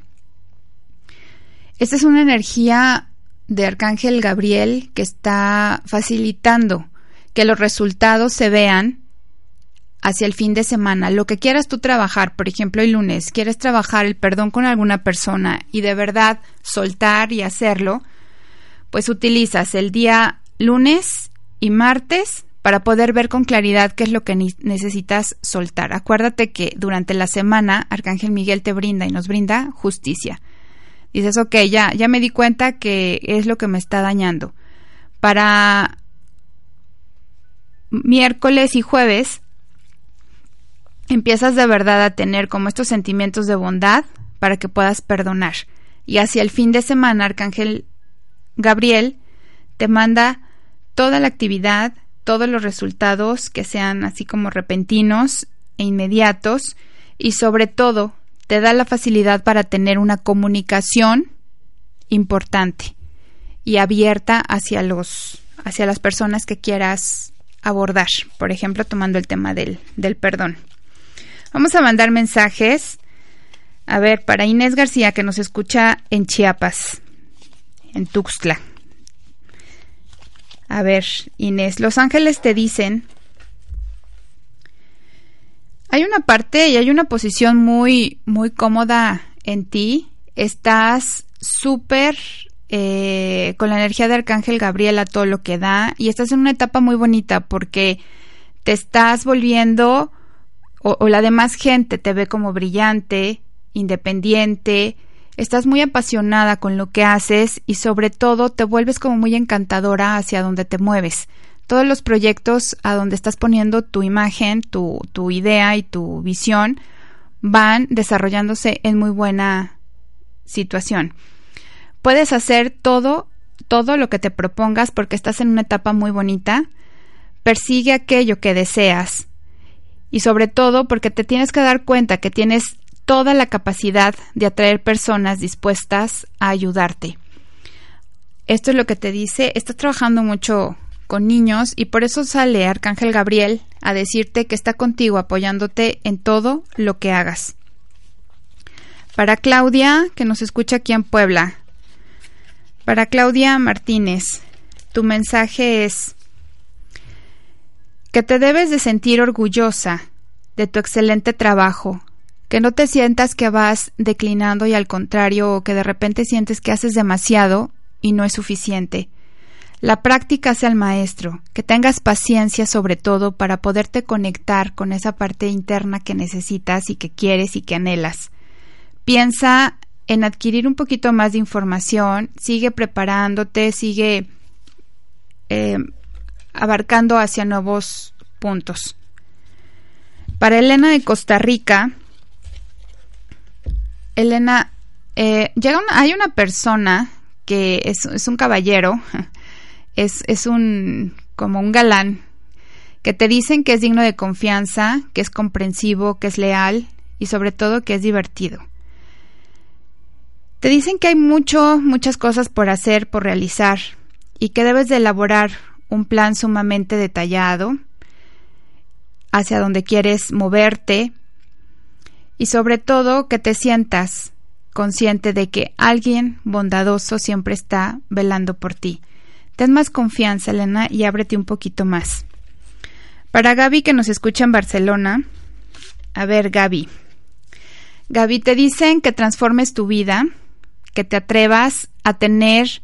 Esta es una energía de Arcángel Gabriel que está facilitando que los resultados se vean hacia el fin de semana, lo que quieras tú trabajar, por ejemplo, el lunes, quieres trabajar el perdón con alguna persona y de verdad soltar y hacerlo, pues utilizas el día lunes y martes para poder ver con claridad qué es lo que necesitas soltar. Acuérdate que durante la semana Arcángel Miguel te brinda y nos brinda justicia. Dices, ok, ya, ya me di cuenta que es lo que me está dañando. Para miércoles y jueves empiezas de verdad a tener como estos sentimientos de bondad para que puedas perdonar. Y hacia el fin de semana, Arcángel Gabriel te manda toda la actividad, todos los resultados que sean así como repentinos e inmediatos y sobre todo te da la facilidad para tener una comunicación importante y abierta hacia los hacia las personas que quieras abordar, por ejemplo, tomando el tema del, del perdón. Vamos a mandar mensajes. A ver, para Inés García, que nos escucha en Chiapas, en Tuxtla. A ver, Inés, Los Ángeles te dicen. Hay una parte y hay una posición muy, muy cómoda en ti. Estás súper eh, con la energía de Arcángel Gabriel a todo lo que da y estás en una etapa muy bonita porque te estás volviendo o, la demás gente te ve como brillante, independiente, estás muy apasionada con lo que haces y sobre todo te vuelves como muy encantadora hacia donde te mueves. Todos los proyectos a donde estás poniendo tu imagen, tu, tu idea y tu visión van desarrollándose en muy buena situación. Puedes hacer todo, todo lo que te propongas porque estás en una etapa muy bonita. Persigue aquello que deseas y sobre todo porque te tienes que dar cuenta que tienes toda la capacidad de atraer personas dispuestas a ayudarte. Esto es lo que te dice, estás trabajando mucho con niños y por eso sale Arcángel Gabriel a decirte que está contigo apoyándote en todo lo que hagas. Para Claudia, que nos escucha aquí en Puebla. Para Claudia Martínez, tu mensaje es que te debes de sentir orgullosa de tu excelente trabajo, que no te sientas que vas declinando y al contrario, o que de repente sientes que haces demasiado y no es suficiente. La práctica hace al maestro, que tengas paciencia sobre todo para poderte conectar con esa parte interna que necesitas y que quieres y que anhelas. Piensa en adquirir un poquito más de información, sigue preparándote, sigue eh, abarcando hacia nuevos puntos. Para Elena de Costa Rica, Elena, eh, llega hay una persona que es, es un caballero es, un como un galán que te dicen que es digno de confianza, que es comprensivo, que es leal y sobre todo que es divertido. Te dicen que hay mucho, muchas cosas por hacer, por realizar y que debes de elaborar un plan sumamente detallado hacia donde quieres moverte y sobre todo que te sientas consciente de que alguien bondadoso siempre está velando por ti. Ten más confianza, Elena, y ábrete un poquito más. Para Gaby, que nos escucha en Barcelona, a ver, Gaby. Gaby, te dicen que transformes tu vida, que te atrevas a tener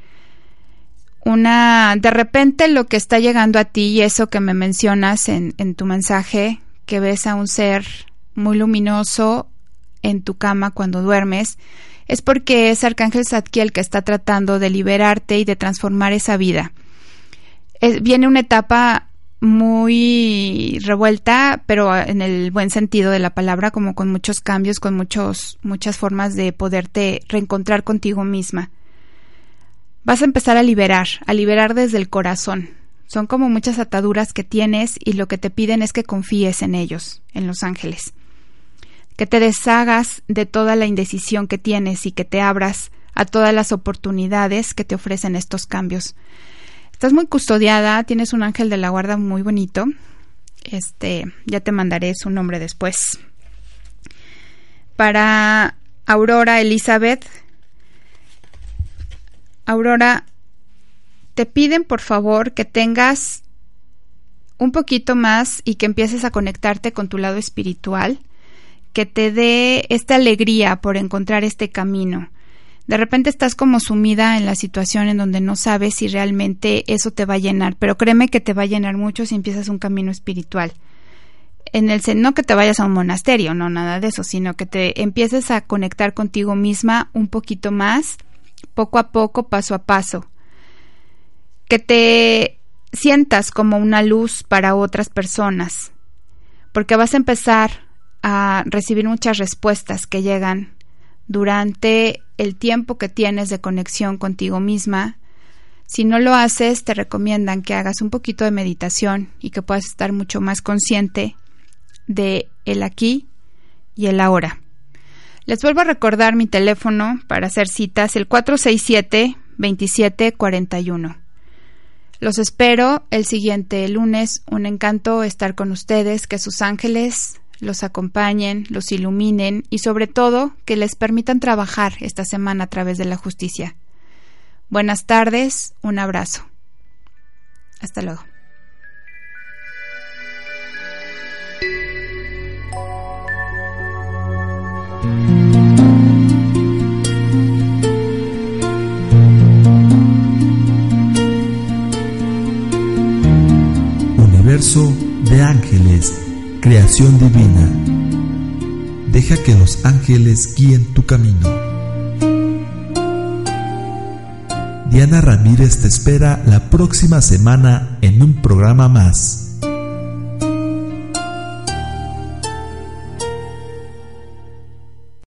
una, de repente lo que está llegando a ti y eso que me mencionas en, en tu mensaje, que ves a un ser muy luminoso en tu cama cuando duermes, es porque es Arcángel Zadkiel que está tratando de liberarte y de transformar esa vida. viene una etapa muy revuelta, pero en el buen sentido de la palabra, como con muchos cambios, con muchos, muchas formas de poderte reencontrar contigo misma. Vas a empezar a liberar, a liberar desde el corazón. Son como muchas ataduras que tienes y lo que te piden es que confíes en ellos, en los ángeles que te deshagas de toda la indecisión que tienes y que te abras a todas las oportunidades que te ofrecen estos cambios. Estás muy custodiada, tienes un ángel de la guarda muy bonito. Este, ya te mandaré su nombre después. Para Aurora Elizabeth, Aurora, te piden por favor que tengas un poquito más y que empieces a conectarte con tu lado espiritual que te dé esta alegría por encontrar este camino. De repente estás como sumida en la situación en donde no sabes si realmente eso te va a llenar, pero créeme que te va a llenar mucho si empiezas un camino espiritual. En el no que te vayas a un monasterio, no nada de eso, sino que te empieces a conectar contigo misma un poquito más, poco a poco, paso a paso. Que te sientas como una luz para otras personas, porque vas a empezar a recibir muchas respuestas que llegan durante el tiempo que tienes de conexión contigo misma. Si no lo haces, te recomiendan que hagas un poquito de meditación y que puedas estar mucho más consciente de el aquí y el ahora. Les vuelvo a recordar mi teléfono para hacer citas, el 467-2741. Los espero el siguiente lunes. Un encanto estar con ustedes, que sus ángeles los acompañen, los iluminen y sobre todo que les permitan trabajar esta semana a través de la justicia. Buenas tardes, un abrazo. Hasta luego. Universo de ángeles creación divina. Deja que los ángeles guíen tu camino. Diana Ramírez te espera la próxima semana en un programa más.